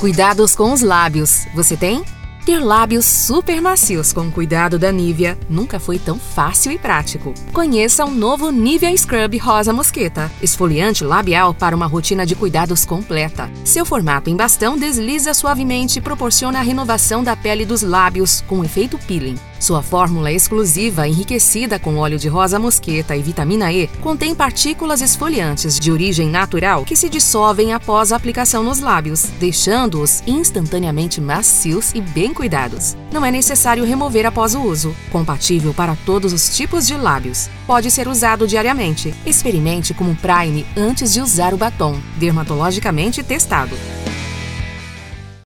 Cuidados com os lábios. Você tem? Ter lábios super macios com cuidado da Nivea nunca foi tão fácil e prático. Conheça o novo Nivea Scrub Rosa Mosqueta, esfoliante labial para uma rotina de cuidados completa. Seu formato em bastão desliza suavemente e proporciona a renovação da pele dos lábios com efeito peeling. Sua fórmula exclusiva, enriquecida com óleo de rosa mosqueta e vitamina E, contém partículas esfoliantes de origem natural que se dissolvem após a aplicação nos lábios, deixando-os instantaneamente macios e bem cuidados. Não é necessário remover após o uso. Compatível para todos os tipos de lábios. Pode ser usado diariamente. Experimente como prime antes de usar o batom, dermatologicamente testado.